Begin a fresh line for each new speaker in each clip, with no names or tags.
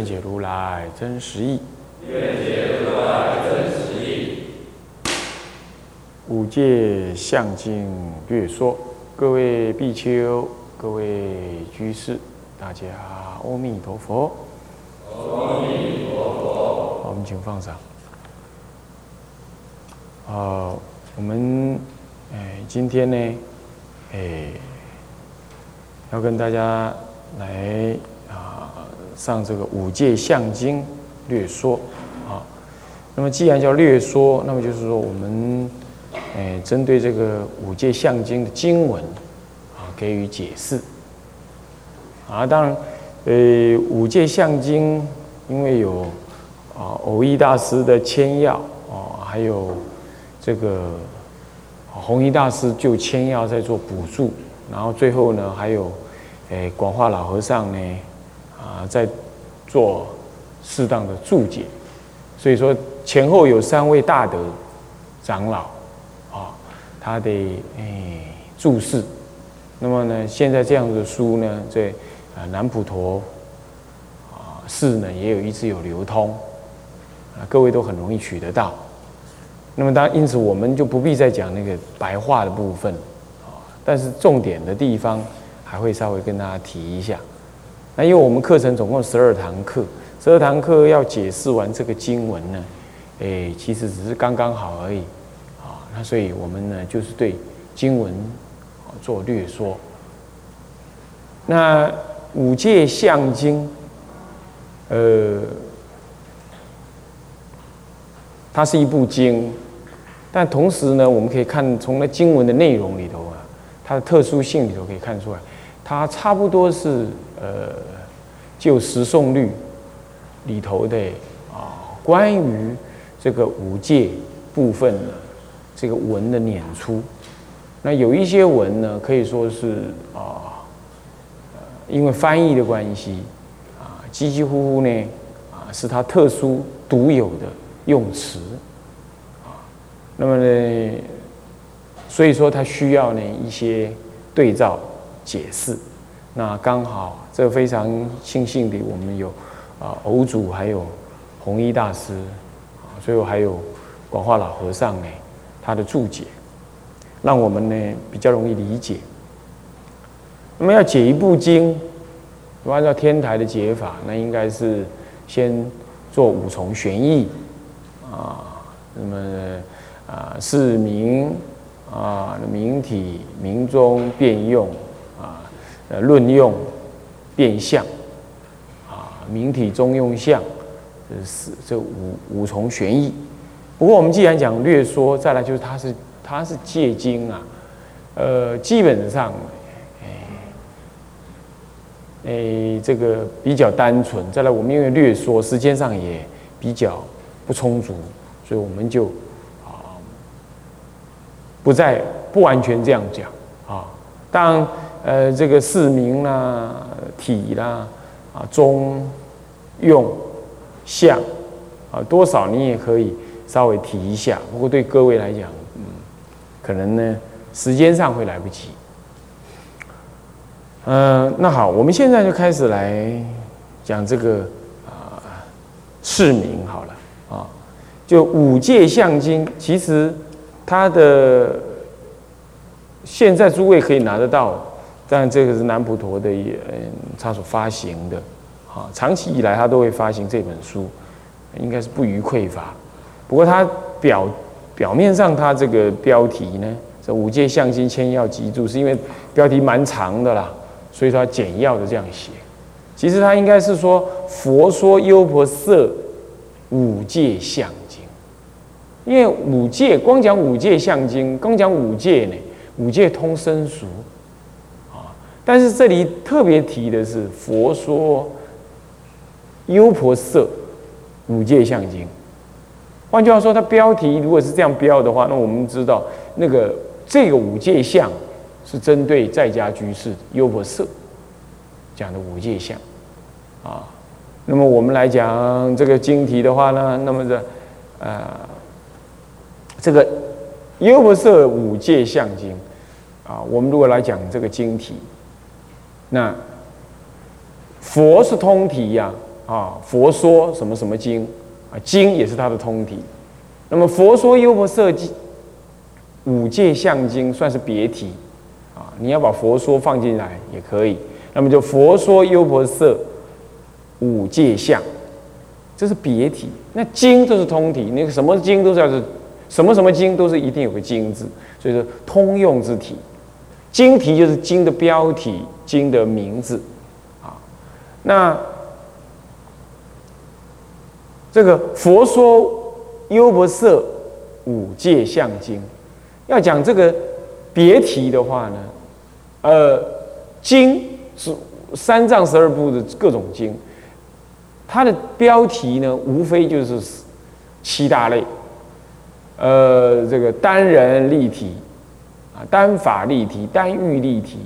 愿解如来真实义。
愿解如来真实义。
五戒相经略说，各位比丘、各位居士，大家阿弥陀佛。
阿弥陀佛。
好，我们请放上。啊，我们哎，今天呢，哎，要跟大家来上这个五戒相经略说啊。那么既然叫略说，那么就是说我们哎针对这个五戒相经的经文啊给予解释。啊，当然，呃，五戒相经因为有啊偶益大师的签要啊，还有这个弘一大师就签要在做补助，然后最后呢还有。诶，广化老和尚呢，在做适当的注解，所以说前后有三位大德长老，啊，他的诶注释。那么呢，现在这样的书呢，在啊南普陀啊寺呢也有一直有流通，啊，各位都很容易取得到。那么当因此我们就不必再讲那个白话的部分，啊，但是重点的地方。还会稍微跟大家提一下，那因为我们课程总共十二堂课，十二堂课要解释完这个经文呢，诶，其实只是刚刚好而已，啊，那所以我们呢就是对经文做略说。那五戒相经，呃，它是一部经，但同时呢，我们可以看从那经文的内容里头啊，它的特殊性里头可以看出来。它差不多是呃，就十诵律里头的啊，关于这个五戒部分的这个文的演出。那有一些文呢，可以说是啊，因为翻译的关系啊，几几乎乎呢啊，是它特殊独有的用词啊。那么呢，所以说它需要呢一些对照。解释，那刚好这非常庆幸的，我们有啊偶主，还有弘一大师啊，最后还有广化老和尚呢，他的注解，让我们呢比较容易理解。那么要解一部经，按照天台的解法，那应该是先做五重玄义啊，那么啊是名啊名体名中变用。呃，论用变相啊，明体中用相，这是这五五重玄义。不过我们既然讲略说，再来就是它是它是借经啊，呃，基本上，哎，哎，这个比较单纯。再来，我们因为略说时间上也比较不充足，所以我们就啊，不再不完全这样讲啊，当。呃，这个市民啦、体啦、啊中用相啊，多少你也可以稍微提一下。不过对各位来讲，嗯，可能呢时间上会来不及。嗯，那好，我们现在就开始来讲这个啊市名好了啊，就五戒相经，其实它的现在诸位可以拿得到。但这个是南普陀的，嗯，他所发行的，啊，长期以来他都会发行这本书，应该是不予匮乏。不过他表表面上他这个标题呢，这五戒相经千要集注，是因为标题蛮长的啦，所以他简要的这样写。其实他应该是说佛说优婆塞五戒相经，因为五戒光讲五戒相经，光讲五戒呢，五戒通生熟。但是这里特别提的是佛说优婆塞五界相经。换句话说，它标题如果是这样标的话，那我们知道那个这个五界相是针对在家居士优婆塞讲的五界相啊。那么我们来讲这个经题的话呢，那么这呃这个优婆塞五界相经啊，我们如果来讲这个经题，那佛是通体呀啊，佛说什么什么经。啊，经也是它的通体。那么佛说优婆塞经五界相经算是别体啊，你要把佛说放进来也可以。那么就佛说优婆塞五界相，这是别体。那经都是通体，那个什么经都是要是什么什么经都是一定有个经字，所以说通用之体。经题就是经的标题，经的名字啊。那这个佛说优婆塞五界相经，要讲这个别题的话呢，呃，经是三藏十二部的各种经，它的标题呢，无非就是七大类，呃，这个单人立体单法立体，单欲立体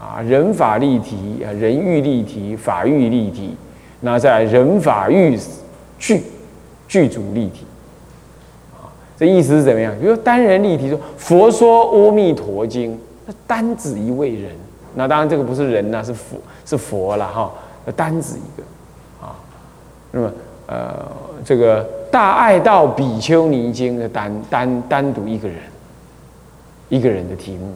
啊，人法立体啊，人欲立体，法欲立体，那在人法欲。具具足立体啊，这意思是怎么样？比如单人立体说佛说《阿弥陀经》，那单指一位人，那当然这个不是人呐，是佛是佛了哈，单指一个啊。那么呃，这个《大爱道比丘尼经》的单单单独一个人，一个人的题目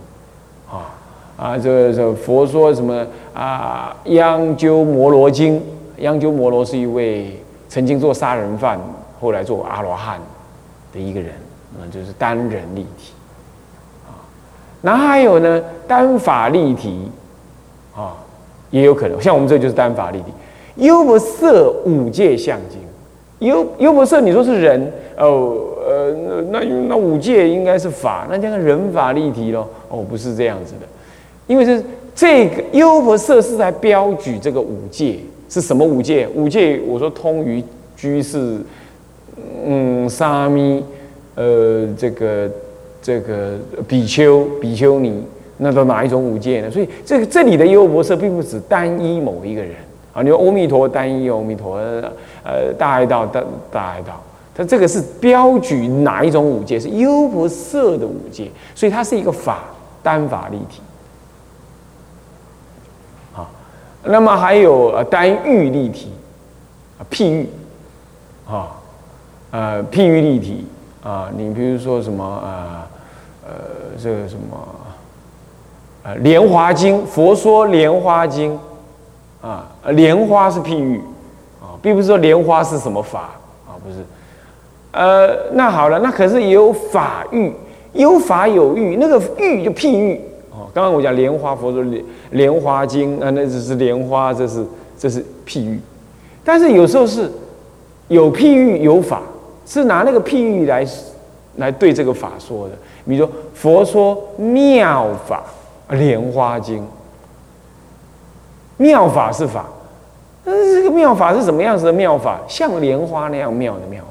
啊啊，这这佛说什么啊？《央鸠摩罗经》，央鸠摩罗是一位。曾经做杀人犯，后来做阿罗汉的一个人，那就是单人立体啊。那还有呢，单法立体啊，也有可能。像我们这就是单法立体。优婆塞五界相经，优优婆塞，你说是人哦，呃那那那五界应该是法，那这个人法立体咯？哦，不是这样子的，因为是这个优婆塞是在标举这个五界。是什么五戒？五戒，我说通于居士，嗯，沙弥，呃，这个这个比丘、比丘尼，那都哪一种五戒呢？所以这个这里的优婆塞并不只单一某一个人啊。你说阿弥陀单一阿弥陀，呃，大爱道大大爱道，它这个是标举哪一种五戒？是优婆塞的五戒，所以它是一个法单法立体。啊那么还有呃单欲立体啊譬喻啊呃譬喻立体啊你比如说什么啊呃这个什么呃莲花经佛说莲花经啊莲花是譬喻啊并不是说莲花是什么法啊不是呃那好了那可是也有法欲有法有欲那个欲就譬喻哦。刚刚我讲莲花佛说莲莲花经啊，那只是莲花，这是这是譬喻。但是有时候是有譬喻有法，是拿那个譬喻来来对这个法说的。比如说佛说妙法莲花经，妙法是法，但是这个妙法是什么样子的妙法？像莲花那样妙的妙法。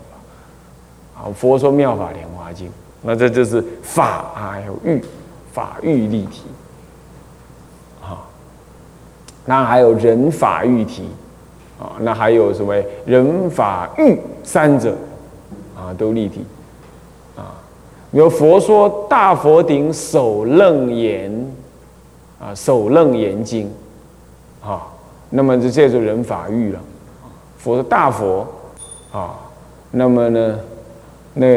啊，佛说妙法莲花经，那这就是法啊，还有欲。法欲立体，啊，那还有人法欲体，啊，那还有什么人法欲三者，啊，都立体，啊，有佛说大佛顶首楞严，啊，首楞严经，啊，那么这这就人法欲了，佛说大佛，啊，那么呢，那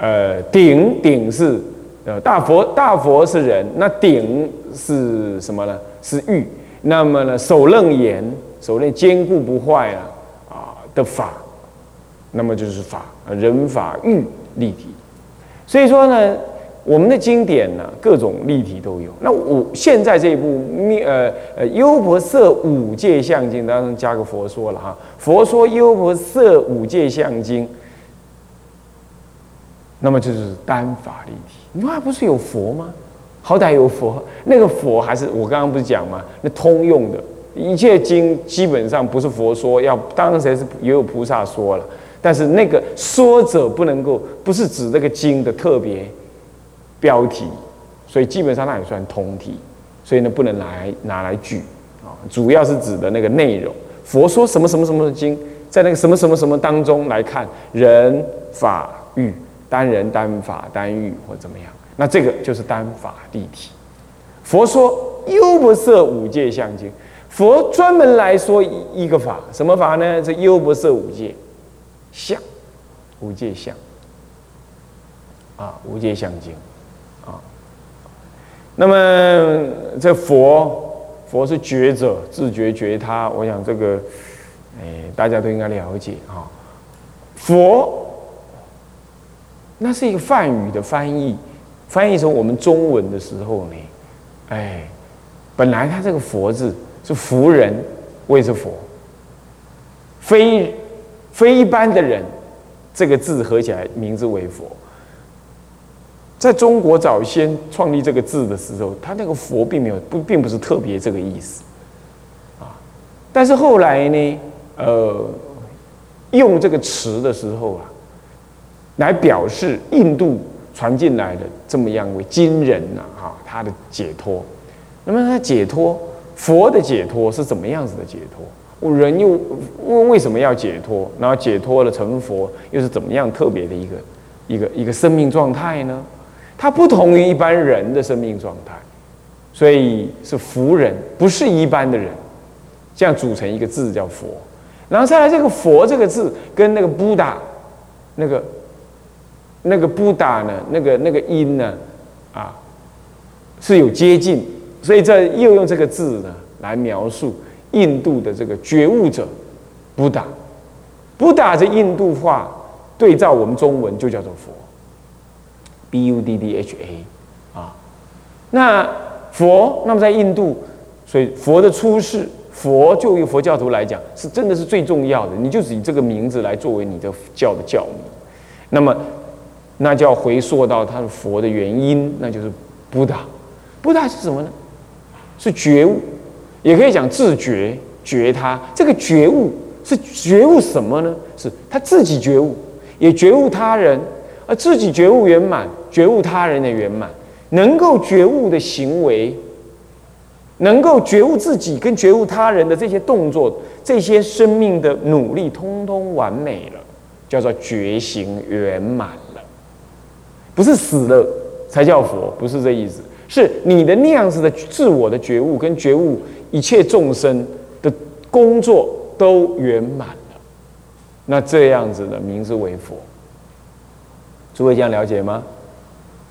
呃顶顶是。呃，大佛大佛是人，那顶是什么呢？是玉。那么呢，手楞严，手楞坚固不坏啊啊的法，那么就是法，人法玉立体。所以说呢，我们的经典呢，各种立体都有。那我现在这一部灭呃呃优婆塞五界相经当中加个佛说了哈，佛说优婆塞五界相经，那么就是单法立体。你说不是有佛吗？好歹有佛，那个佛还是我刚刚不是讲吗？那通用的一切经基本上不是佛说，要当然是也有菩萨说了，但是那个说者不能够不是指那个经的特别标题，所以基本上那也算通体，所以呢不能拿来拿来举啊，主要是指的那个内容。佛说什么什么什么的经，在那个什么什么什么当中来看人法欲单人单法单欲或怎么样，那这个就是单法立体。佛说优不色五界相经。佛专门来说一个法，什么法呢？这优不色五界相，五界相啊，五界相经啊。那么这佛，佛是觉者，自觉觉他。我想这个，哎，大家都应该了解啊。佛，那是一个梵语的翻译，翻译成我们中文的时候呢，哎，本来它这个佛字。是福人，谓之佛。非非一般的人，这个字合起来名字为佛。在中国早先创立这个字的时候，他那个佛并没有不并不是特别这个意思，啊。但是后来呢，呃，用这个词的时候啊，来表示印度传进来的这么样为金人呐，哈，他的解脱。那么他解脱。佛的解脱是怎么样子的解脱？我人又为为什么要解脱？然后解脱了成佛，又是怎么样特别的一个一个一个生命状态呢？它不同于一般人的生命状态，所以是福人，不是一般的人。这样组成一个字叫佛，然后再来这个佛这个字跟那个布达那个那个布达呢，那个那个音呢，啊，是有接近。所以这又用这个字呢来描述印度的这个觉悟者，布达，布达这印度话对照我们中文就叫做佛，B U D D H A，啊，那佛那么在印度，所以佛的出世，佛就于佛教徒来讲是真的是最重要的，你就是以这个名字来作为你的教的教名，那么那就要回溯到他的佛的原因，那就是布达，布达是什么呢？是觉悟，也可以讲自觉觉他。这个觉悟是觉悟什么呢？是他自己觉悟，也觉悟他人，而自己觉悟圆满，觉悟他人的圆满。能够觉悟的行为，能够觉悟自己跟觉悟他人的这些动作，这些生命的努力，通通完美了，叫做觉醒圆满。不是死了才叫佛，不是这意思。是你的那样子的自我的觉悟，跟觉悟一切众生的工作都圆满了，那这样子的名字为佛。诸位这样了解吗？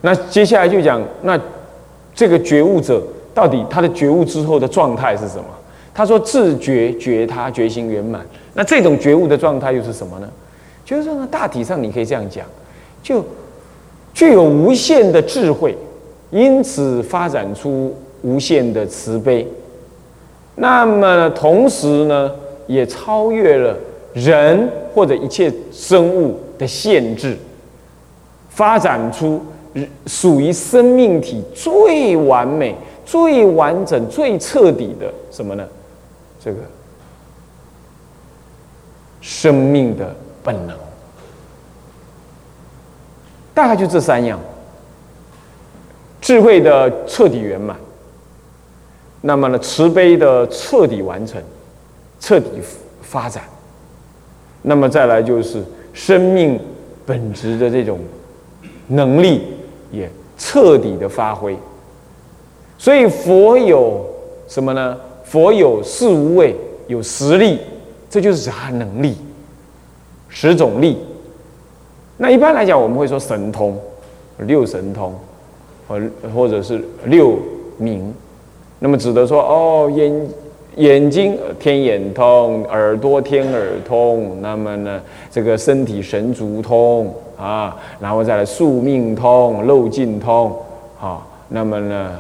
那接下来就讲，那这个觉悟者到底他的觉悟之后的状态是什么？他说自觉觉他觉醒圆满，那这种觉悟的状态又是什么呢？就是说呢，大体上你可以这样讲，就具有无限的智慧。因此发展出无限的慈悲，那么同时呢，也超越了人或者一切生物的限制，发展出属于生命体最完美、最完整、最彻底的什么呢？这个生命的本能，大概就这三样。智慧的彻底圆满，那么呢，慈悲的彻底完成，彻底发展，那么再来就是生命本质的这种能力也彻底的发挥。所以佛有什么呢？佛有四无畏，有实力，这就是他能力，十种力。那一般来讲，我们会说神通，六神通。或或者是六明，那么指的说哦眼眼睛天眼通，耳朵天耳通，那么呢这个身体神足通啊，然后再来宿命通、漏尽通啊，那么呢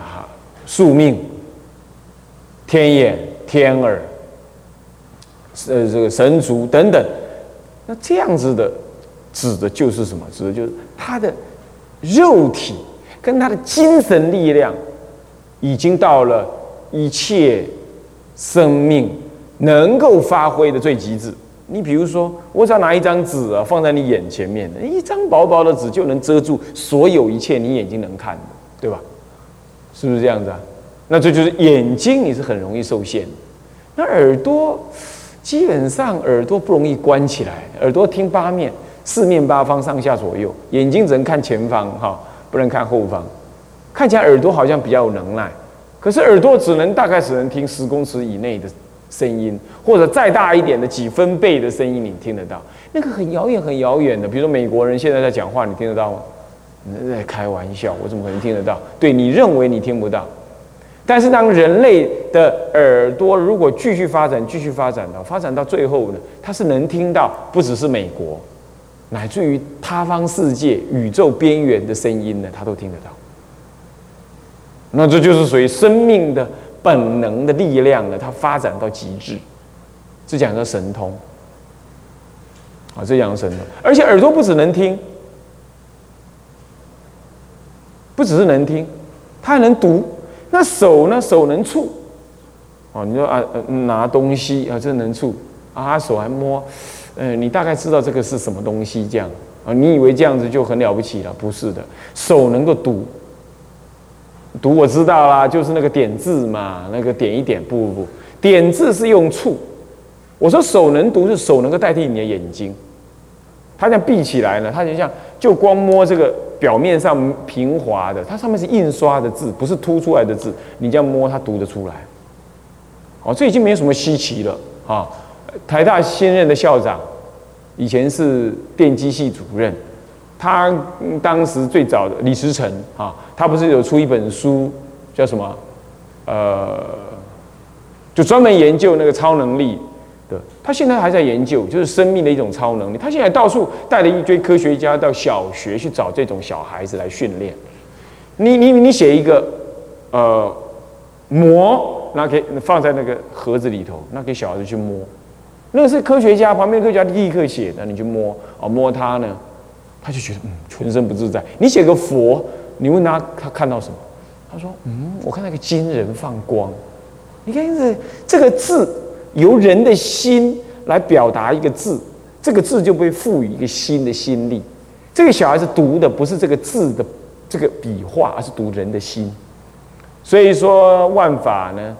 宿命天眼天耳，呃这个神足等等，那这样子的指的就是什么？指的就是他的肉体。跟他的精神力量，已经到了一切生命能够发挥的最极致。你比如说，我只要拿一张纸啊，放在你眼前面，一张薄薄的纸就能遮住所有一切你眼睛能看的，对吧？是不是这样子啊？那这就是眼睛，你是很容易受限。那耳朵，基本上耳朵不容易关起来，耳朵听八面、四面八方、上下左右，眼睛只能看前方，哈，不能看后方。看起来耳朵好像比较有能耐，可是耳朵只能大概只能听十公尺以内的。声音，或者再大一点的几分贝的声音，你听得到？那个很遥远、很遥远的，比如说美国人现在在讲话，你听得到吗？你在开玩笑，我怎么可能听得到？对你认为你听不到，但是当人类的耳朵如果继续发展、继续发展到发展到最后呢，它是能听到不只是美国，乃至于他方世界、宇宙边缘的声音呢，他都听得到。那这就是属于生命的。本能的力量呢，它发展到极致，这讲的神通啊，这讲神通。而且耳朵不只能听，不只是能听，它还能读。那手呢？手能触。哦，你说啊，拿东西啊，这能触啊，手还摸。嗯，你大概知道这个是什么东西，这样啊？你以为这样子就很了不起了？不是的，手能够读。读我知道啦，就是那个点字嘛，那个点一点，不不不，点字是用触。我说手能读，是手能够代替你的眼睛。它这样闭起来呢，它就像就光摸这个表面上平滑的，它上面是印刷的字，不是凸出来的字。你这样摸，它读得出来。哦，这已经没有什么稀奇了啊！台大新任的校长，以前是电机系主任。他当时最早的李时成啊，他不是有出一本书叫什么？呃，就专门研究那个超能力的。他现在还在研究，就是生命的一种超能力。他现在到处带了一堆科学家到小学去找这种小孩子来训练。你你你写一个呃膜，那给放在那个盒子里头，那给小孩子去摸。那是科学家旁边科学家立刻写的，你去摸啊摸他呢。他就觉得嗯，全身不自在。你写个佛，你问他，他看到什么？他说嗯，我看那个金人放光。你看这这个字由人的心来表达一个字，这个字就被赋予一个新的心力。这个小孩子读的不是这个字的这个笔画，而是读人的心。所以说万法呢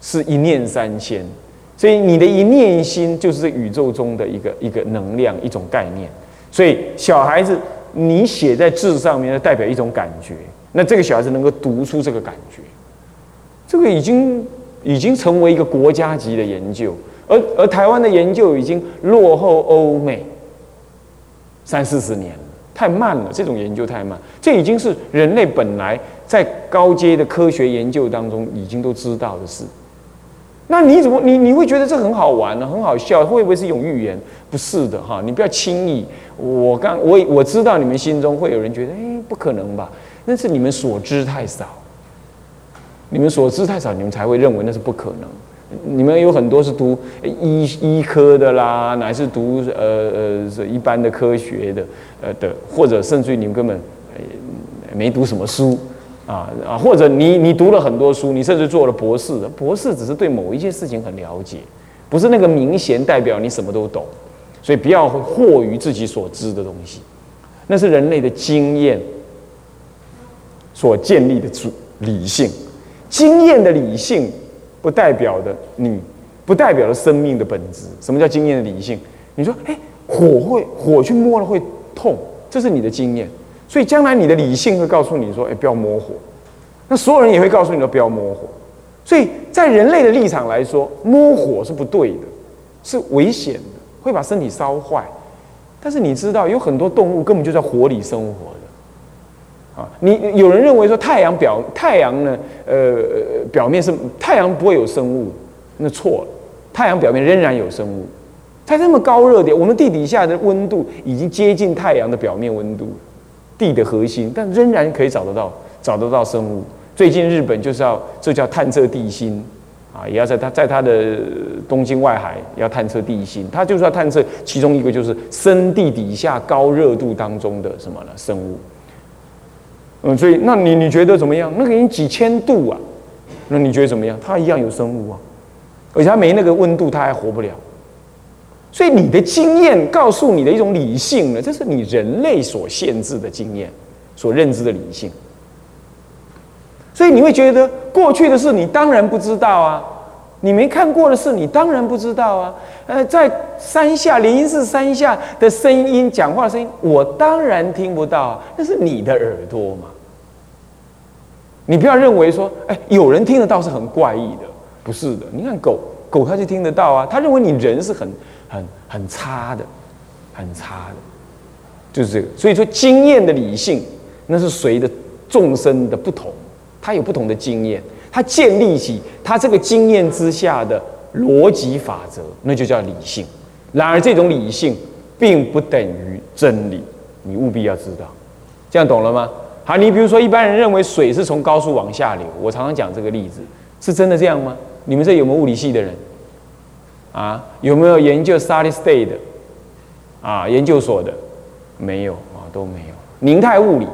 是一念三千，所以你的一念心就是宇宙中的一个一个能量，一种概念。所以小孩子，你写在字上面，代表一种感觉。那这个小孩子能够读出这个感觉，这个已经已经成为一个国家级的研究。而而台湾的研究已经落后欧美三四十年了，太慢了。这种研究太慢，这已经是人类本来在高阶的科学研究当中已经都知道的事。那你怎么你你会觉得这很好玩呢？很好笑？会不会是一种预言？不是的哈，你不要轻易。我刚我我知道你们心中会有人觉得，哎，不可能吧？那是你们所知太少，你们所知太少，你们才会认为那是不可能。你们有很多是读医医科的啦，乃是读呃呃一般的科学的呃的，或者甚至于你们根本没读什么书。啊啊，或者你你读了很多书，你甚至做了博士，博士只是对某一件事情很了解，不是那个明显代表你什么都懂，所以不要惑于自己所知的东西，那是人类的经验所建立的主理性，经验的理性不代表的你，不代表了生命的本质。什么叫经验的理性？你说，哎，火会火去摸了会痛，这是你的经验。所以将来你的理性会告诉你说：“哎，不要摸火。”那所有人也会告诉你说：“不要摸火。”所以在人类的立场来说，摸火是不对的，是危险的，会把身体烧坏。但是你知道，有很多动物根本就在火里生活的。啊，你有人认为说太阳表太阳呢，呃，表面是太阳不会有生物，那错了。太阳表面仍然有生物。它这么高热点，我们地底下的温度已经接近太阳的表面温度。地的核心，但仍然可以找得到，找得到生物。最近日本就是要，这叫探测地心，啊，也要在它在它的东京外海要探测地心，它就是要探测其中一个就是深地底下高热度当中的什么呢？生物。嗯，所以那你你觉得怎么样？那个已经几千度啊，那你觉得怎么样？它一样有生物啊，而且他没那个温度，他还活不了。所以你的经验告诉你的一种理性呢，这是你人类所限制的经验，所认知的理性。所以你会觉得过去的事你当然不知道啊，你没看过的事你当然不知道啊。呃，在山下灵音寺山下的声音，讲话声音，我当然听不到，啊那是你的耳朵嘛。你不要认为说，哎，有人听得到是很怪异的，不是的。你看狗狗它就听得到啊，它认为你人是很。很很差的，很差的，就是这个。所以说，经验的理性，那是随着众生的不同，他有不同的经验，他建立起他这个经验之下的逻辑法则，那就叫理性。然而，这种理性并不等于真理，你务必要知道。这样懂了吗？好，你比如说，一般人认为水是从高速往下流，我常常讲这个例子，是真的这样吗？你们这有没有物理系的人？啊，有没有研究 solid state 的啊？研究所的没有啊，都没有。凝态物理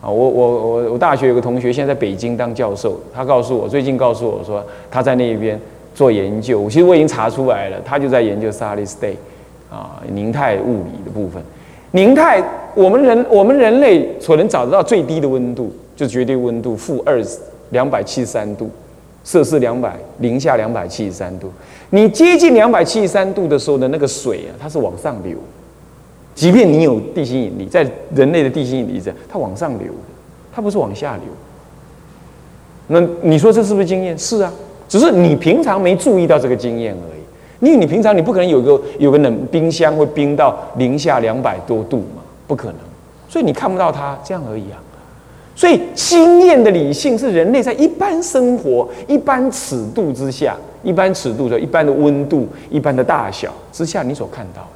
啊，我我我我大学有个同学现在在北京当教授，他告诉我最近告诉我说他在那边做研究，其实我已经查出来了，他就在研究 solid state 啊，凝态物理的部分。凝态，我们人我们人类所能找得到最低的温度，就绝对温度负二两百七十三度。摄氏两百零下两百七十三度，你接近两百七十三度的时候的那个水啊，它是往上流。即便你有地心引力，在人类的地心引力下，它往上流，它不是往下流。那你说这是不是经验？是啊，只是你平常没注意到这个经验而已。因为你平常你不可能有个有个冷冰箱会冰到零下两百多度嘛，不可能，所以你看不到它这样而已啊。所以，经验的理性是人类在一般生活、一般尺度之下、一般尺度的一般的温度、一般的大小之下，你所看到的。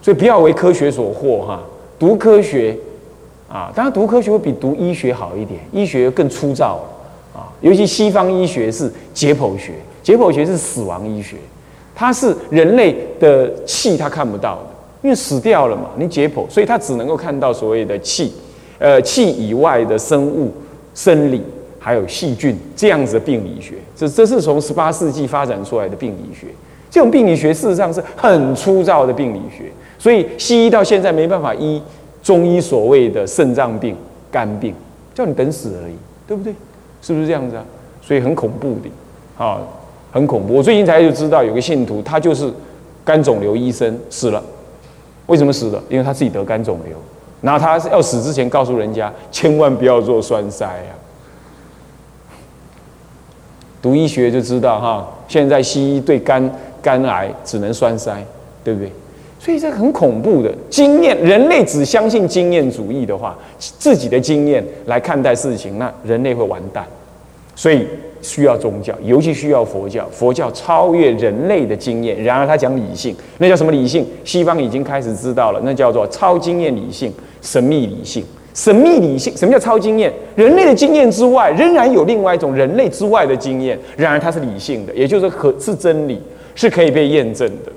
所以，不要为科学所惑哈！读科学啊，当然读科学会比读医学好一点，医学更粗糙啊。尤其西方医学是解剖学，解剖学是死亡医学，它是人类的气，它看不到的，因为死掉了嘛，你解剖，所以它只能够看到所谓的气。呃，气以外的生物、生理，还有细菌这样子的病理学，这这是从十八世纪发展出来的病理学。这种病理学事实上是很粗糙的病理学，所以西医到现在没办法医中医所谓的肾脏病、肝病，叫你等死而已，对不对？是不是这样子啊？所以很恐怖的，啊，很恐怖。我最近才就知道有个信徒，他就是肝肿瘤医生死了，为什么死了？因为他自己得肝肿瘤。然后他要死之前告诉人家，千万不要做栓塞啊！读医学就知道哈，现在西医对肝肝癌只能栓塞，对不对？所以这很恐怖的经验。人类只相信经验主义的话，自己的经验来看待事情，那人类会完蛋。所以需要宗教，尤其需要佛教。佛教超越人类的经验，然而他讲理性，那叫什么理性？西方已经开始知道了，那叫做超经验理性。神秘理性，神秘理性，什么叫超经验？人类的经验之外，仍然有另外一种人类之外的经验，然而它是理性的，也就是可是真理，是可以被验证的。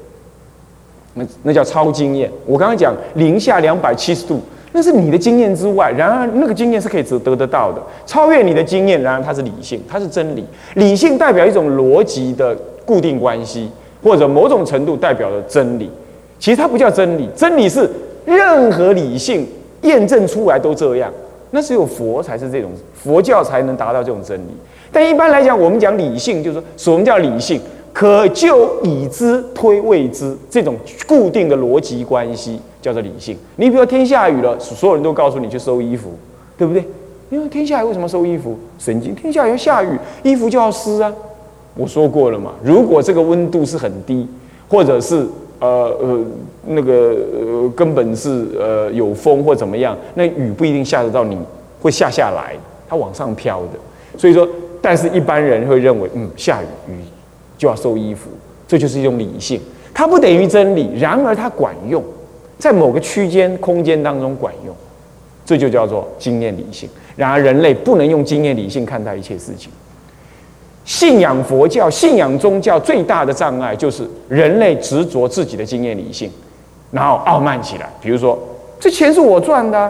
那那叫超经验。我刚刚讲零下两百七十度，那是你的经验之外，然而那个经验是可以得得得到的，超越你的经验，然而它是理性，它是真理。理性代表一种逻辑的固定关系，或者某种程度代表了真理。其实它不叫真理，真理是。任何理性验证出来都这样，那只有佛才是这种佛教才能达到这种真理。但一般来讲，我们讲理性，就是说什么叫理性？可就已知推未知这种固定的逻辑关系叫做理性。你比如天下雨了，所有人都告诉你去收衣服，对不对？因为天下雨为什么收衣服？神经，天下雨要下雨，衣服就要湿啊。我说过了嘛，如果这个温度是很低，或者是。呃呃，那个呃，根本是呃有风或怎么样，那雨不一定下得到，你会下下来，它往上飘的。所以说，但是一般人会认为，嗯，下雨雨就要收衣服，这就是一种理性，它不等于真理，然而它管用，在某个区间空间当中管用，这就叫做经验理性。然而人类不能用经验理性看待一切事情。信仰佛教、信仰宗教最大的障碍就是人类执着自己的经验理性，然后傲慢起来。比如说，这钱是我赚的，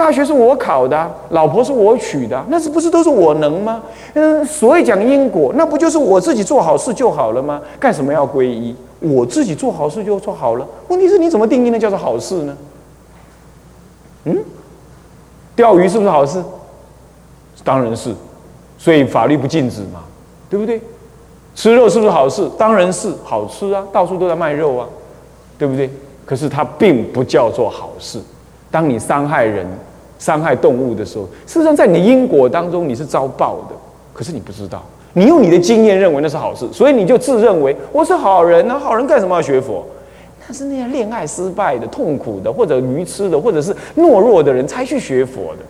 大学是我考的，老婆是我娶的，那是不是都是我能吗？嗯，所以讲因果，那不就是我自己做好事就好了吗？干什么要皈依？我自己做好事就做好了。问题是你怎么定义那叫做好事呢？嗯，钓鱼是不是好事？当然是，所以法律不禁止嘛，对不对？吃肉是不是好事？当然是好吃啊，到处都在卖肉啊，对不对？可是它并不叫做好事。当你伤害人、伤害动物的时候，事实上在你的因果当中你是遭报的，可是你不知道。你用你的经验认为那是好事，所以你就自认为我是好人那。好人干什么要学佛？那是那些恋爱失败的、痛苦的，或者愚痴的，或者是懦弱的人才去学佛的。